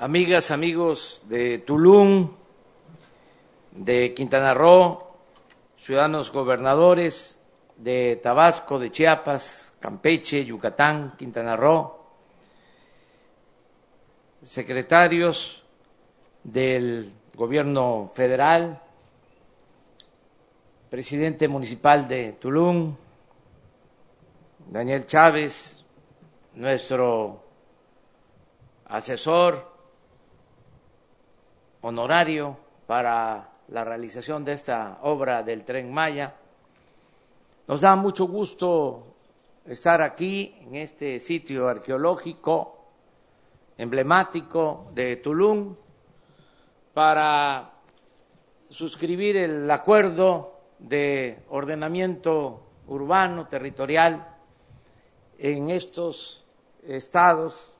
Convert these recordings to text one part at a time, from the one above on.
amigas, amigos de Tulum, de Quintana Roo, ciudadanos gobernadores de Tabasco, de Chiapas, Campeche, Yucatán, Quintana Roo, secretarios del gobierno federal, presidente municipal de Tulum, Daniel Chávez, nuestro asesor honorario para la realización de esta obra del tren Maya. Nos da mucho gusto estar aquí en este sitio arqueológico emblemático de Tulum para suscribir el acuerdo de ordenamiento urbano territorial en estos estados,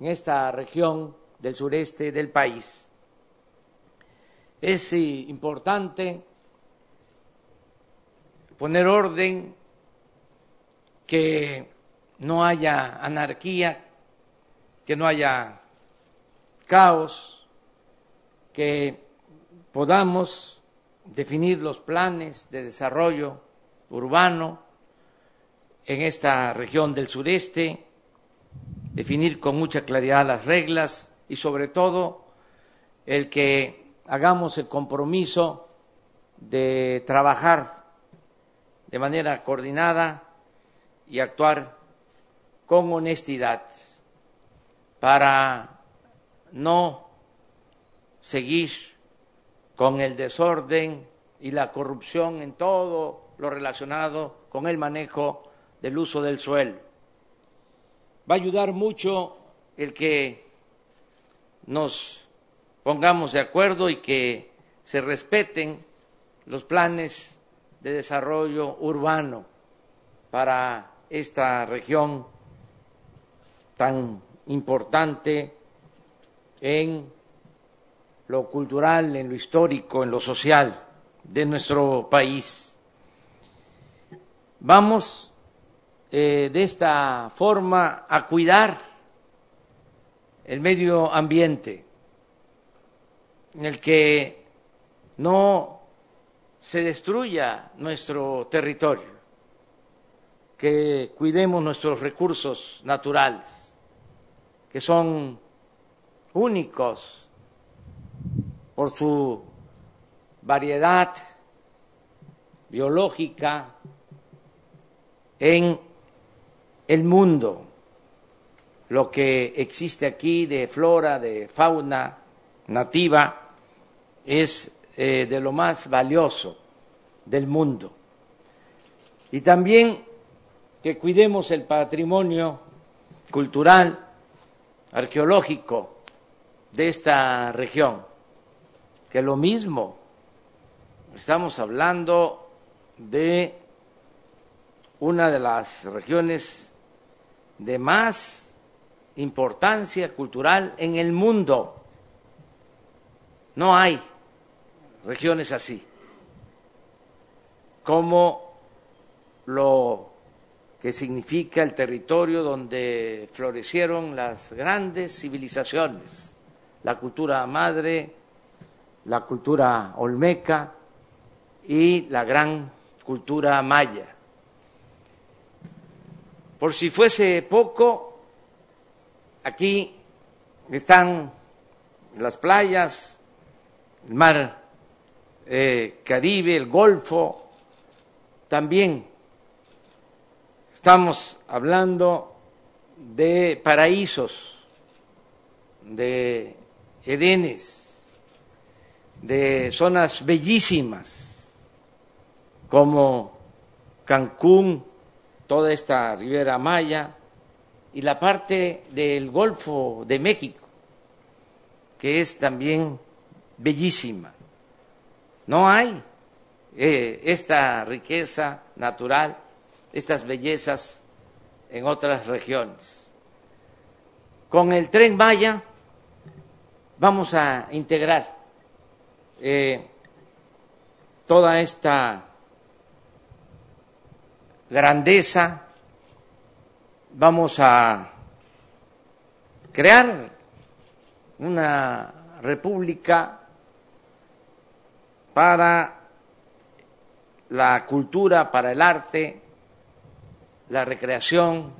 en esta región del sureste del país. Es importante poner orden, que no haya anarquía, que no haya caos, que podamos definir los planes de desarrollo urbano en esta región del sureste, definir con mucha claridad las reglas y sobre todo el que hagamos el compromiso de trabajar de manera coordinada y actuar con honestidad para no seguir con el desorden y la corrupción en todo lo relacionado con el manejo del uso del suelo. Va a ayudar mucho el que nos pongamos de acuerdo y que se respeten los planes de desarrollo urbano para esta región tan importante en lo cultural, en lo histórico, en lo social de nuestro país. Vamos eh, de esta forma a cuidar el medio ambiente, en el que no se destruya nuestro territorio, que cuidemos nuestros recursos naturales, que son únicos por su variedad biológica en el mundo, lo que existe aquí de flora, de fauna nativa, es eh, de lo más valioso del mundo. Y también que cuidemos el patrimonio cultural, arqueológico de esta región, que lo mismo, estamos hablando de una de las regiones de más importancia cultural en el mundo. No hay regiones así, como lo que significa el territorio donde florecieron las grandes civilizaciones, la cultura madre, la cultura olmeca y la gran cultura maya. Por si fuese poco, aquí están las playas, el mar eh, Caribe, el Golfo, también estamos hablando de paraísos, de Edenes, de zonas bellísimas como Cancún, toda esta ribera maya y la parte del Golfo de México, que es también bellísima. No hay eh, esta riqueza natural, estas bellezas en otras regiones. Con el tren Maya vamos a integrar eh, toda esta grandeza, vamos a crear una república para la cultura, para el arte, la recreación,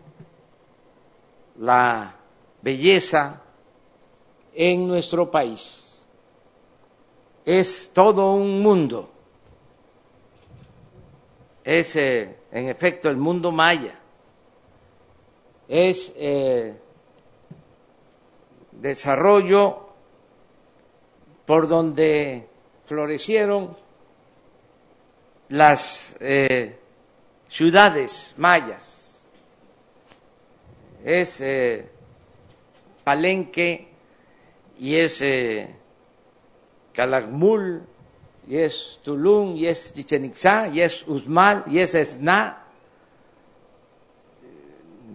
la belleza en nuestro país. Es todo un mundo. Es, eh, en efecto, el mundo maya. Es eh, desarrollo por donde florecieron las eh, ciudades mayas. Es Palenque y es eh, Calakmul, y es Tulum, y es Chichen Itzá, y es Usmal, y es Esna.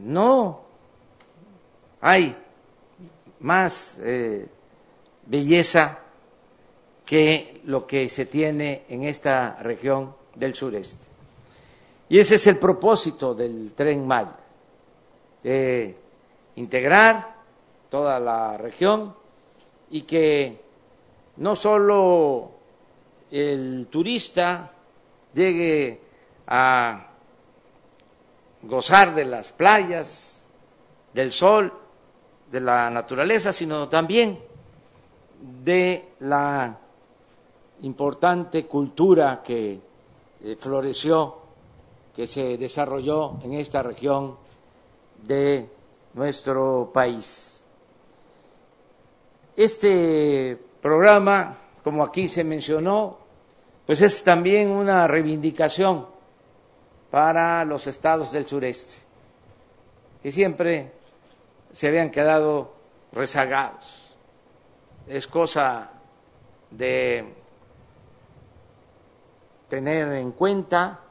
No, hay más eh, belleza que lo que se tiene en esta región del sureste. Y ese es el propósito del tren Maya, integrar toda la región y que no solo el turista llegue a gozar de las playas, del sol, de la naturaleza, sino también de la importante cultura que eh, floreció, que se desarrolló en esta región de nuestro país. Este programa, como aquí se mencionó, pues es también una reivindicación para los estados del sureste, que siempre se habían quedado rezagados. Es cosa de tener en cuenta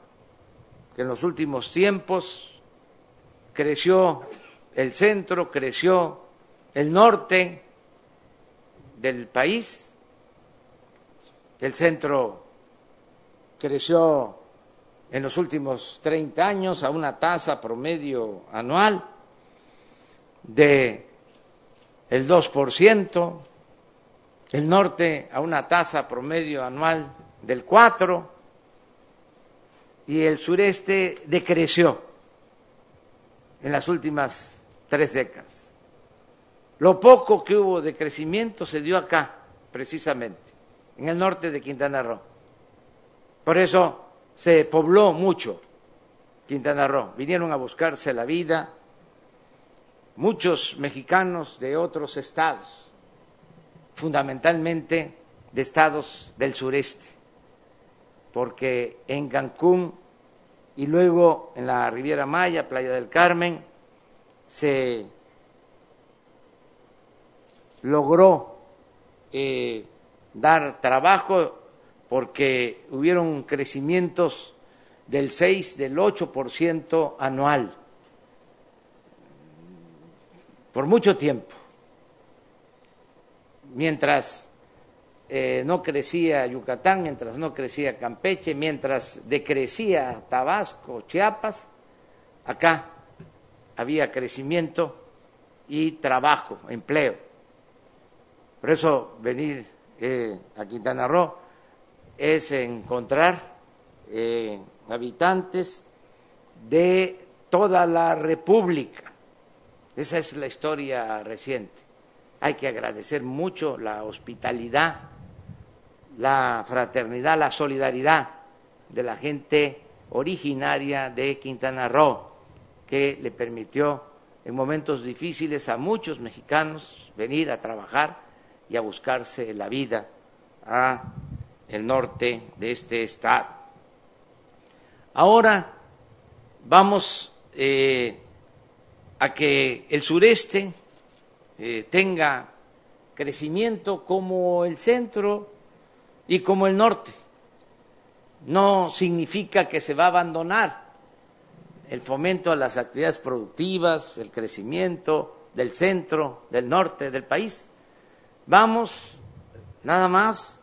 que en los últimos tiempos creció el centro, creció el norte, del país. El centro creció en los últimos 30 años a una tasa promedio anual de el 2%, el norte a una tasa promedio anual del 4% y el sureste decreció en las últimas tres décadas. Lo poco que hubo de crecimiento se dio acá, precisamente, en el norte de Quintana Roo. Por eso se pobló mucho Quintana Roo. Vinieron a buscarse la vida muchos mexicanos de otros estados, fundamentalmente de estados del sureste, porque en Cancún y luego en la Riviera Maya, Playa del Carmen, se logró eh, dar trabajo porque hubieron crecimientos del 6, del 8% anual por mucho tiempo. Mientras eh, no crecía Yucatán, mientras no crecía Campeche, mientras decrecía Tabasco, Chiapas, acá había crecimiento y trabajo, empleo. Por eso venir eh, a Quintana Roo es encontrar eh, habitantes de toda la República. Esa es la historia reciente. Hay que agradecer mucho la hospitalidad, la fraternidad, la solidaridad de la gente originaria de Quintana Roo, que le permitió en momentos difíciles a muchos mexicanos venir a trabajar y a buscarse la vida a el norte de este estado. Ahora vamos eh, a que el sureste eh, tenga crecimiento como el centro y como el norte. No significa que se va a abandonar el fomento a las actividades productivas, el crecimiento del centro, del norte del país, Vamos nada más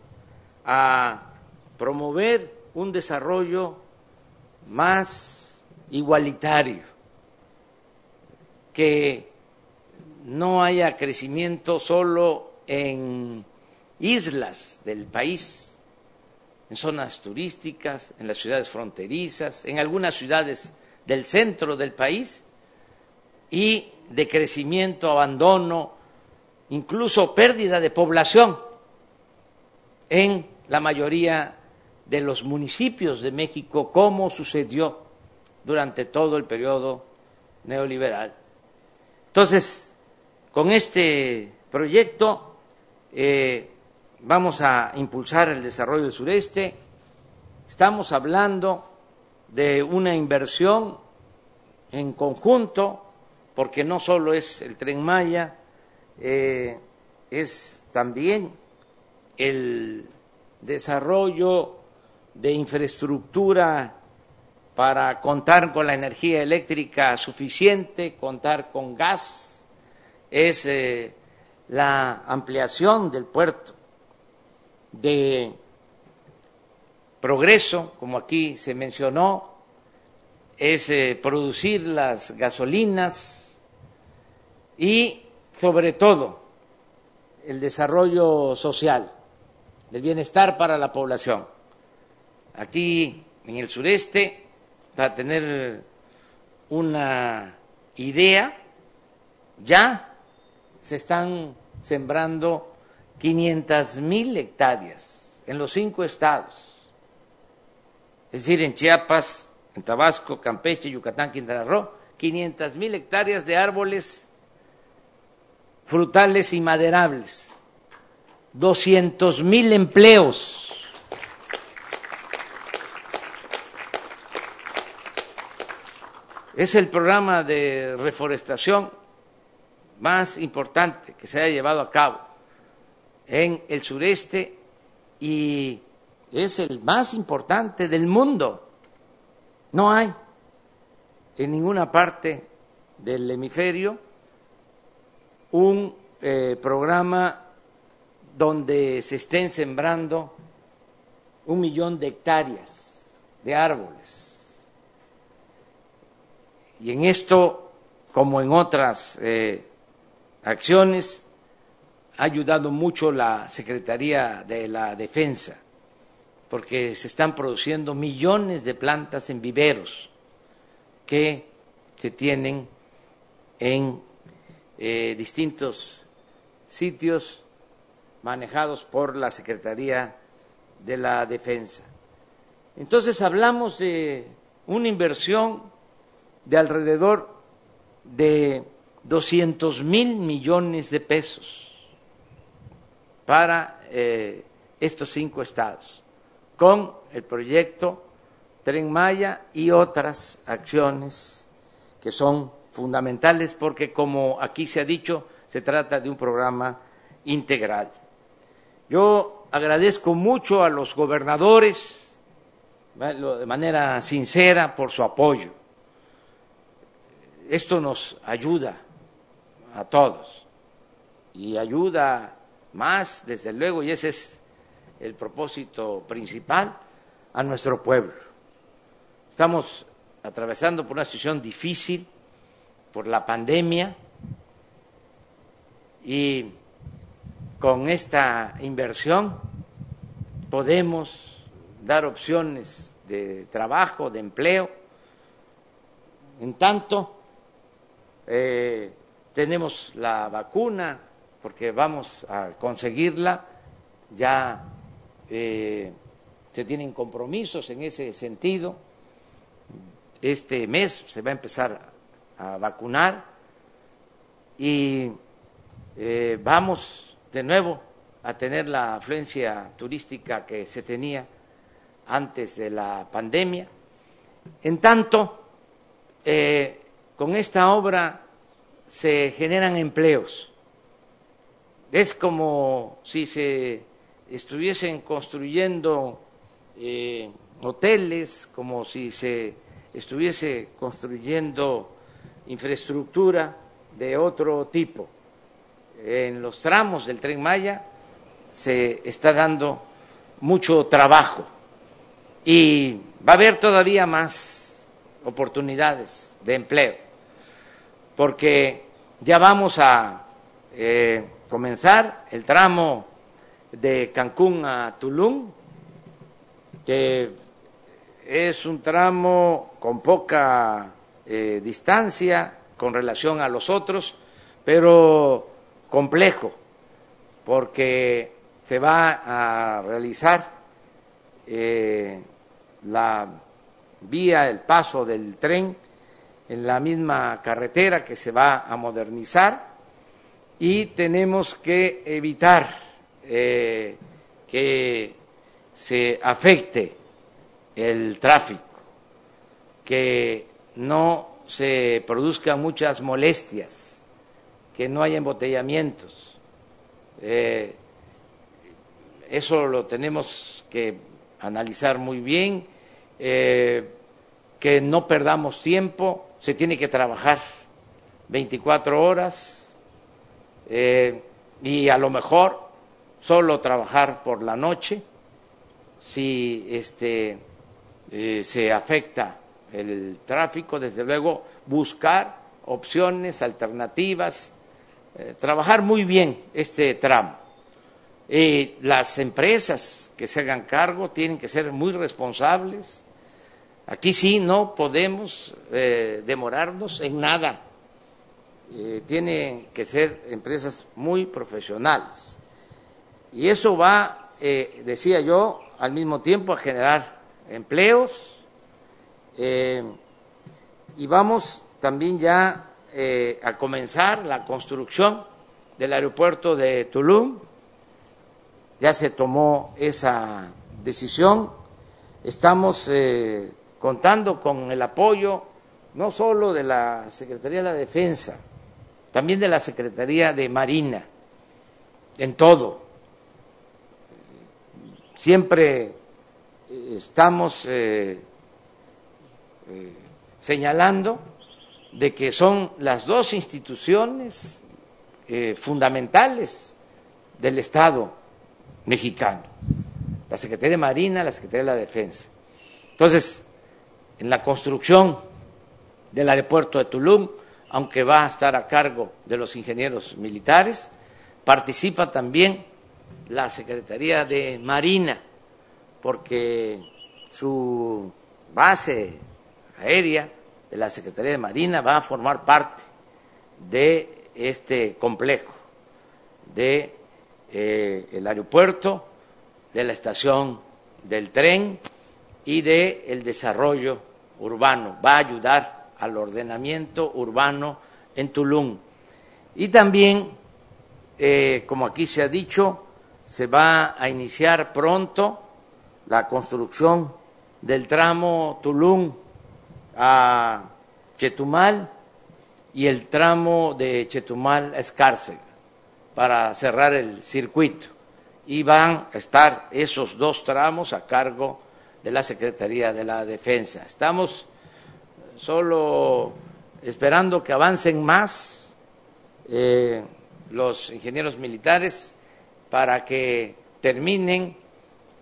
a promover un desarrollo más igualitario, que no haya crecimiento solo en islas del país, en zonas turísticas, en las ciudades fronterizas, en algunas ciudades del centro del país y de crecimiento, abandono, incluso pérdida de población en la mayoría de los municipios de México, como sucedió durante todo el periodo neoliberal. Entonces, con este proyecto eh, vamos a impulsar el desarrollo del sureste. Estamos hablando de una inversión en conjunto, porque no solo es el tren Maya, eh, es también el desarrollo de infraestructura para contar con la energía eléctrica suficiente, contar con gas, es eh, la ampliación del puerto de progreso, como aquí se mencionó, es eh, producir las gasolinas y, sobre todo, el desarrollo social, el bienestar para la población. Aquí, en el sureste, para tener una idea, ya se están sembrando 500 mil hectáreas en los cinco estados. Es decir, en Chiapas, en Tabasco, Campeche, Yucatán, Quintana Roo, 500 mil hectáreas de árboles frutales y maderables, 200 mil empleos. Es el programa de reforestación más importante que se haya llevado a cabo en el sureste y es el más importante del mundo. No hay en ninguna parte del hemisferio un eh, programa donde se estén sembrando un millón de hectáreas de árboles. Y en esto, como en otras eh, acciones, ha ayudado mucho la Secretaría de la Defensa, porque se están produciendo millones de plantas en viveros que se tienen en eh, distintos sitios manejados por la Secretaría de la Defensa. Entonces hablamos de una inversión de alrededor de 200 mil millones de pesos para eh, estos cinco estados, con el proyecto Tren Maya y otras acciones que son fundamentales porque, como aquí se ha dicho, se trata de un programa integral. Yo agradezco mucho a los gobernadores, de manera sincera, por su apoyo. Esto nos ayuda a todos y ayuda más, desde luego, y ese es el propósito principal, a nuestro pueblo. Estamos atravesando por una situación difícil, por la pandemia, y con esta inversión podemos dar opciones de trabajo, de empleo. En tanto, eh, tenemos la vacuna, porque vamos a conseguirla, ya eh, se tienen compromisos en ese sentido. Este mes se va a empezar a vacunar y eh, vamos de nuevo a tener la afluencia turística que se tenía antes de la pandemia. En tanto, eh, con esta obra se generan empleos. Es como si se estuviesen construyendo eh, hoteles, como si se estuviese construyendo infraestructura de otro tipo. En los tramos del tren Maya se está dando mucho trabajo y va a haber todavía más oportunidades de empleo porque ya vamos a eh, comenzar el tramo de Cancún a Tulum, que es un tramo con poca eh, distancia con relación a los otros, pero complejo, porque se va a realizar eh, la vía, el paso del tren en la misma carretera que se va a modernizar y tenemos que evitar eh, que se afecte el tráfico, que no se produzcan muchas molestias, que no haya embotellamientos. Eh, eso lo tenemos que analizar muy bien, eh, que no perdamos tiempo, se tiene que trabajar 24 horas eh, y a lo mejor solo trabajar por la noche si este, eh, se afecta el tráfico, desde luego buscar opciones alternativas, eh, trabajar muy bien este tramo. las empresas que se hagan cargo tienen que ser muy responsables. Aquí sí no podemos eh, demorarnos en nada. Tienen que ser empresas muy profesionales. Y eso va, decía yo, al mismo tiempo a generar empleos eh, y vamos también ya eh, a comenzar la construcción del aeropuerto de Tulum. Ya se tomó esa decisión. Estamos eh, contando con el apoyo no solo de la Secretaría de la Defensa, también de la Secretaría de Marina, en todo Siempre eh, estamos eh, eh, señalando de que son las dos instituciones fundamentales del Estado mexicano, la Secretaría de Marina, la Secretaría de la Defensa. Entonces, en la construcción del aeropuerto de Tulum, aunque va a estar a cargo de los ingenieros militares, participa también la Secretaría de Marina, porque su base aérea de la Secretaría de Marina va a formar parte de este complejo, de eh, el aeropuerto, de la estación del tren y de el desarrollo urbano. Va a ayudar al ordenamiento urbano en Tulum. Y también, eh, como aquí se ha dicho, se va a iniciar pronto la construcción del tramo Tulum a Chetumal y el tramo de Chetumal a Escárcega para cerrar el circuito. Y van a estar esos dos tramos a cargo de la Secretaría de la Defensa. Estamos solo esperando que avancen más eh, los ingenieros militares para que terminen,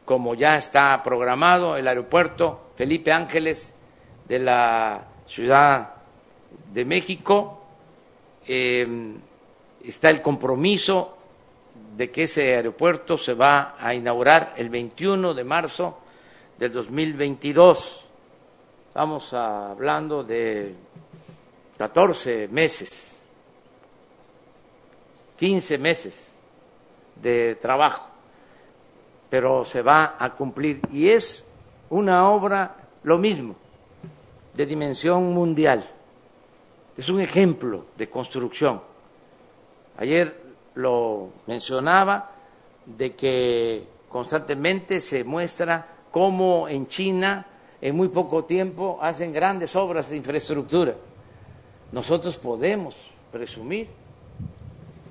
como ya está programado, el aeropuerto Felipe Ángeles de la Ciudad de México. Em, está el compromiso de que ese aeropuerto se va a inaugurar el 21 de marzo del 2022. Estamos hablando de 14 meses, 15 meses de trabajo, pero se va a cumplir. Y es una obra lo mismo, de dimensión mundial. Es un ejemplo de construcción. Ayer lo mencionaba de que constantemente se muestra cómo en China en muy poco tiempo hacen grandes obras de infraestructura. Nosotros podemos presumir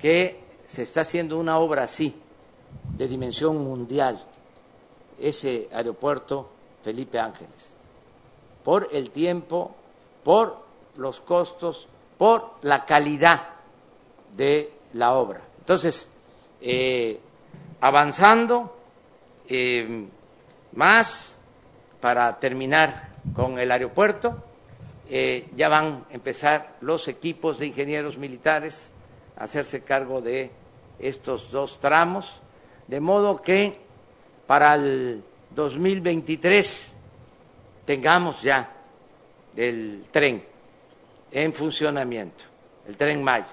que se está haciendo una obra así, de dimensión mundial, ese aeropuerto Felipe Ángeles, por el tiempo, por los costos, por la calidad de la obra. Entonces, eh, avanzando eh, más para terminar con el aeropuerto, eh, ya van a empezar los equipos de ingenieros militares hacerse cargo de estos dos tramos, de modo que para el 2023 tengamos ya el tren en funcionamiento, el tren Maya,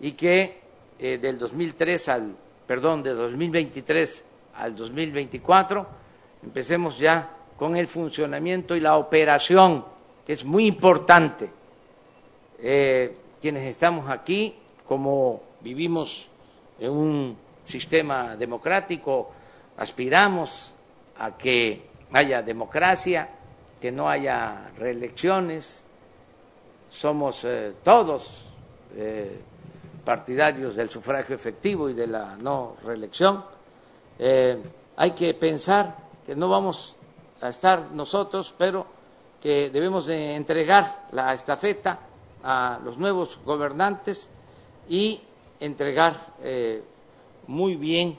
y que eh, del 2003 al, perdón, de 2023 al 2024 empecemos ya con el funcionamiento y la operación, que es muy importante. Eh, quienes estamos aquí, como vivimos en un sistema democrático, aspiramos a que haya democracia, que no haya reelecciones, somos eh, todos eh, partidarios del sufragio efectivo y de la no reelección. hay que pensar que no vamos a estar nosotros, pero que debemos de entregar la estafeta a los nuevos gobernantes y entregar eh, muy bien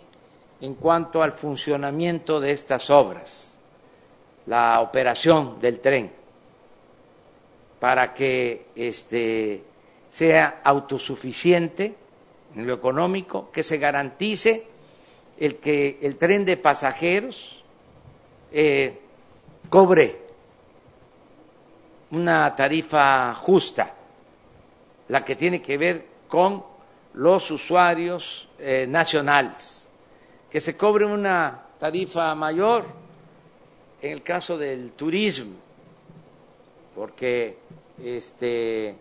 en cuanto al funcionamiento de estas obras, la operación del tren, para que este, sea autosuficiente en lo económico, que se garantice el que el tren de pasajeros eh, cobre una tarifa justa, la que tiene que ver con los usuarios eh, nacionales, que se cobre una tarifa mayor en el caso del turismo, porque este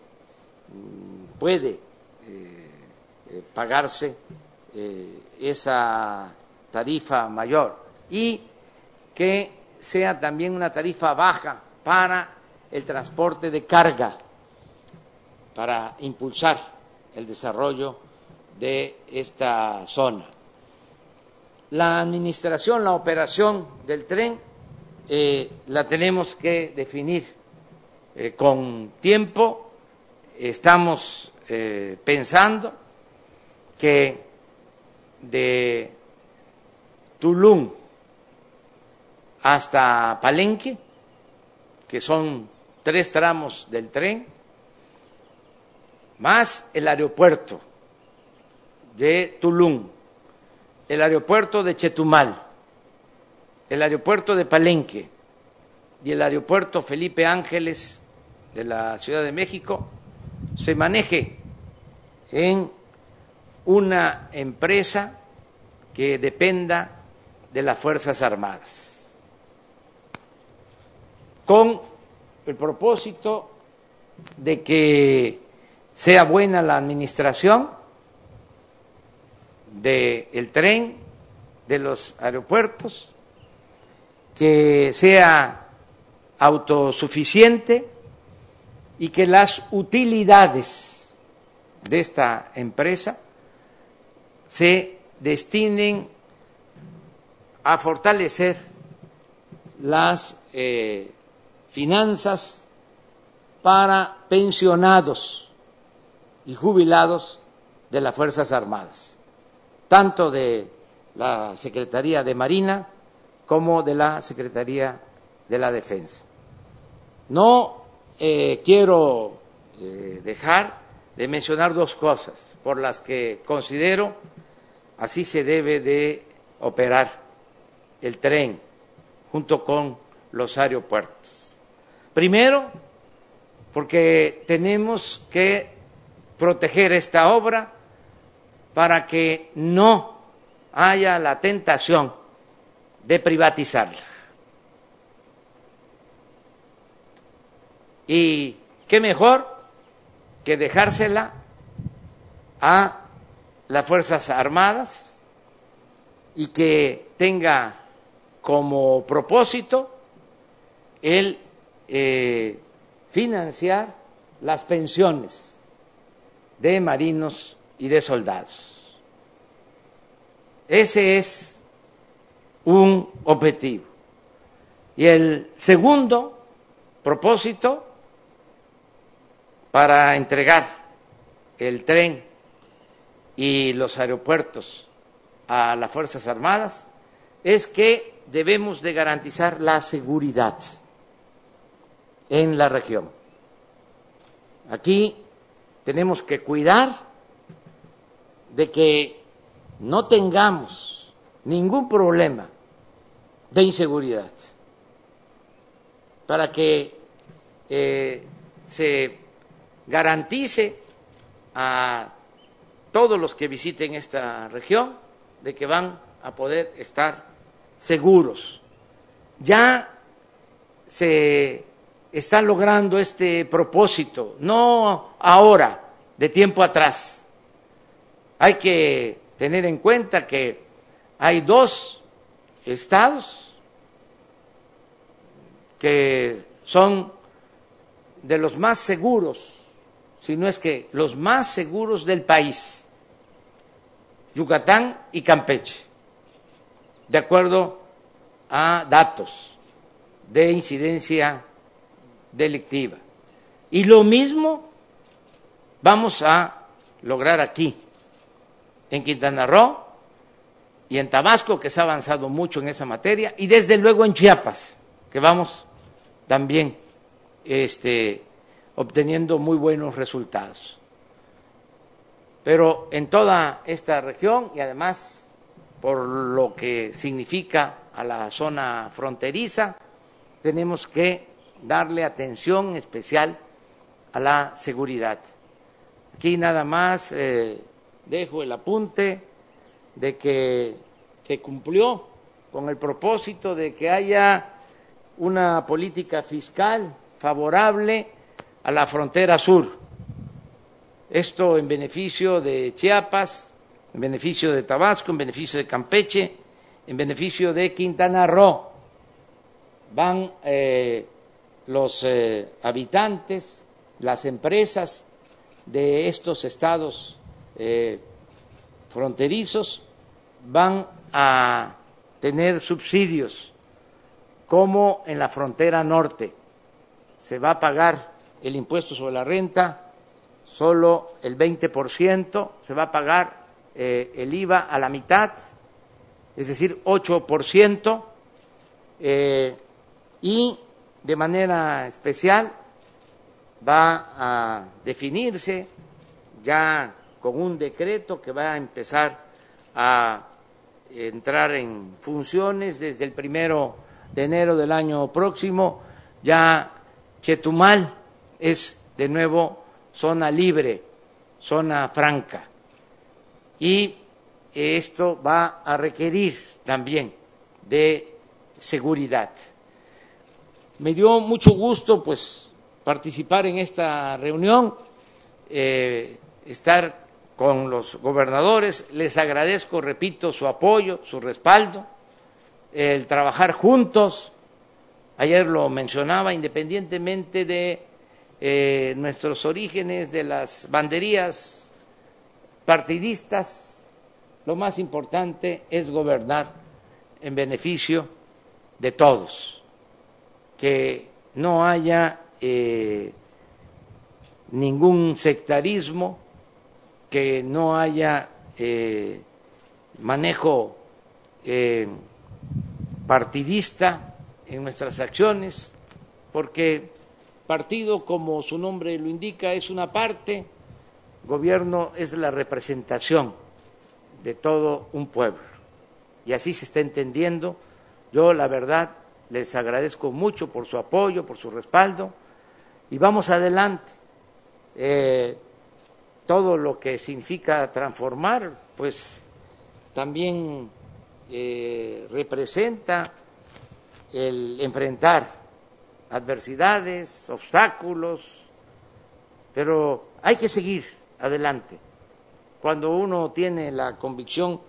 mm, puede eh, pagarse esa tarifa mayor. Y que sea también una tarifa baja para el transporte de carga, para impulsar el desarrollo de esta zona. La administración, la operación del tren, eh, la tenemos que definir eh, con tiempo. Estamos eh, pensando que de Tulum hasta Palenque, que son tres tramos del tren, más el aeropuerto de Tulum, el aeropuerto de Chetumal, el aeropuerto de Palenque y el aeropuerto Felipe Ángeles de la Ciudad de México se maneje en una empresa que dependa de las Fuerzas Armadas con el propósito de que sea buena la administración del tren, de los aeropuertos, que sea autosuficiente y que las utilidades de esta empresa se destinen a fortalecer las eh, finanzas para pensionados y jubilados de las Fuerzas Armadas, tanto de la Secretaría de Marina como de la Secretaría de la Defensa. No eh, quiero eh, dejar de mencionar dos cosas por las que considero así se debe de operar el tren junto con los aeropuertos. Primero, porque tenemos que proteger esta obra para que no haya la tentación de privatizarla. Y qué mejor que dejársela a las Fuerzas Armadas y que tenga como propósito el eh, financiar las pensiones de marinos y de soldados. Ese es un objetivo. Y el segundo propósito para entregar el tren y los aeropuertos a las Fuerzas Armadas es que debemos de garantizar la seguridad en la región. Aquí tenemos que cuidar de que no tengamos ningún problema de inseguridad, para que eh, se garantice a todos los que visiten esta región de que van a poder estar seguros. Ya se está logrando este propósito, no ahora, de tiempo atrás. Hay que tener en cuenta que hay dos estados que son de los más seguros, si no es que los más seguros del país, Yucatán y Campeche, de acuerdo a datos de incidencia delictiva. Y lo mismo vamos a lograr aquí, en Quintana Roo y en Tabasco, que se ha avanzado mucho en esa materia, y desde luego en Chiapas, que vamos también este, obteniendo muy buenos resultados. Pero en toda esta región y además por lo que significa a la zona fronteriza, tenemos que darle atención especial a la seguridad. Aquí nada más eh, dejo el apunte de que se cumplió con el propósito de que haya una política fiscal favorable a la frontera sur. Esto en beneficio de Chiapas, en beneficio de Tabasco, en beneficio de Campeche, en beneficio de Quintana Roo. Van eh, los eh, habitantes, las empresas de estos estados eh, fronterizos van a tener subsidios como en la frontera norte. Se va a pagar el impuesto sobre la renta, solo el 20%, se va a pagar eh, el IVA a la mitad, es decir, 8%, eh, y de manera especial va a definirse ya con un decreto que va a empezar a entrar en funciones desde el primero de enero del año próximo, ya Chetumal es de nuevo zona libre, zona franca. Y esto va a requerir también de seguridad. Me dio mucho gusto pues participar en esta reunión, eh, estar con los gobernadores. Les agradezco, repito, su apoyo, su respaldo, el trabajar juntos ayer lo mencionaba, independientemente de eh, nuestros orígenes, de las banderías partidistas, lo más importante es gobernar en beneficio de todos, que no haya eh, ningún sectarismo, que no haya eh, manejo partidista en nuestras acciones, porque partido, como su nombre lo indica, es una parte, gobierno es la representación de todo un pueblo. Y así se está entendiendo. Yo, la verdad, les agradezco mucho por su apoyo, por su respaldo, y vamos adelante. Eh, todo lo que significa transformar, pues también eh, representa el enfrentar adversidades, obstáculos, pero hay que seguir adelante. Cuando uno tiene la convicción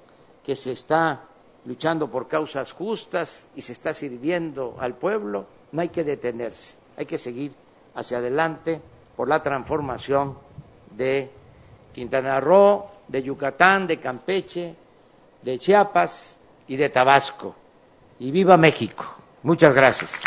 que se está luchando por causas justas y se está sirviendo al pueblo, no hay que detenerse, hay que seguir hacia adelante por la transformación de Quintana Roo, de Yucatán, de Campeche, de Chiapas y de Tabasco. Y viva México. Muchas gracias.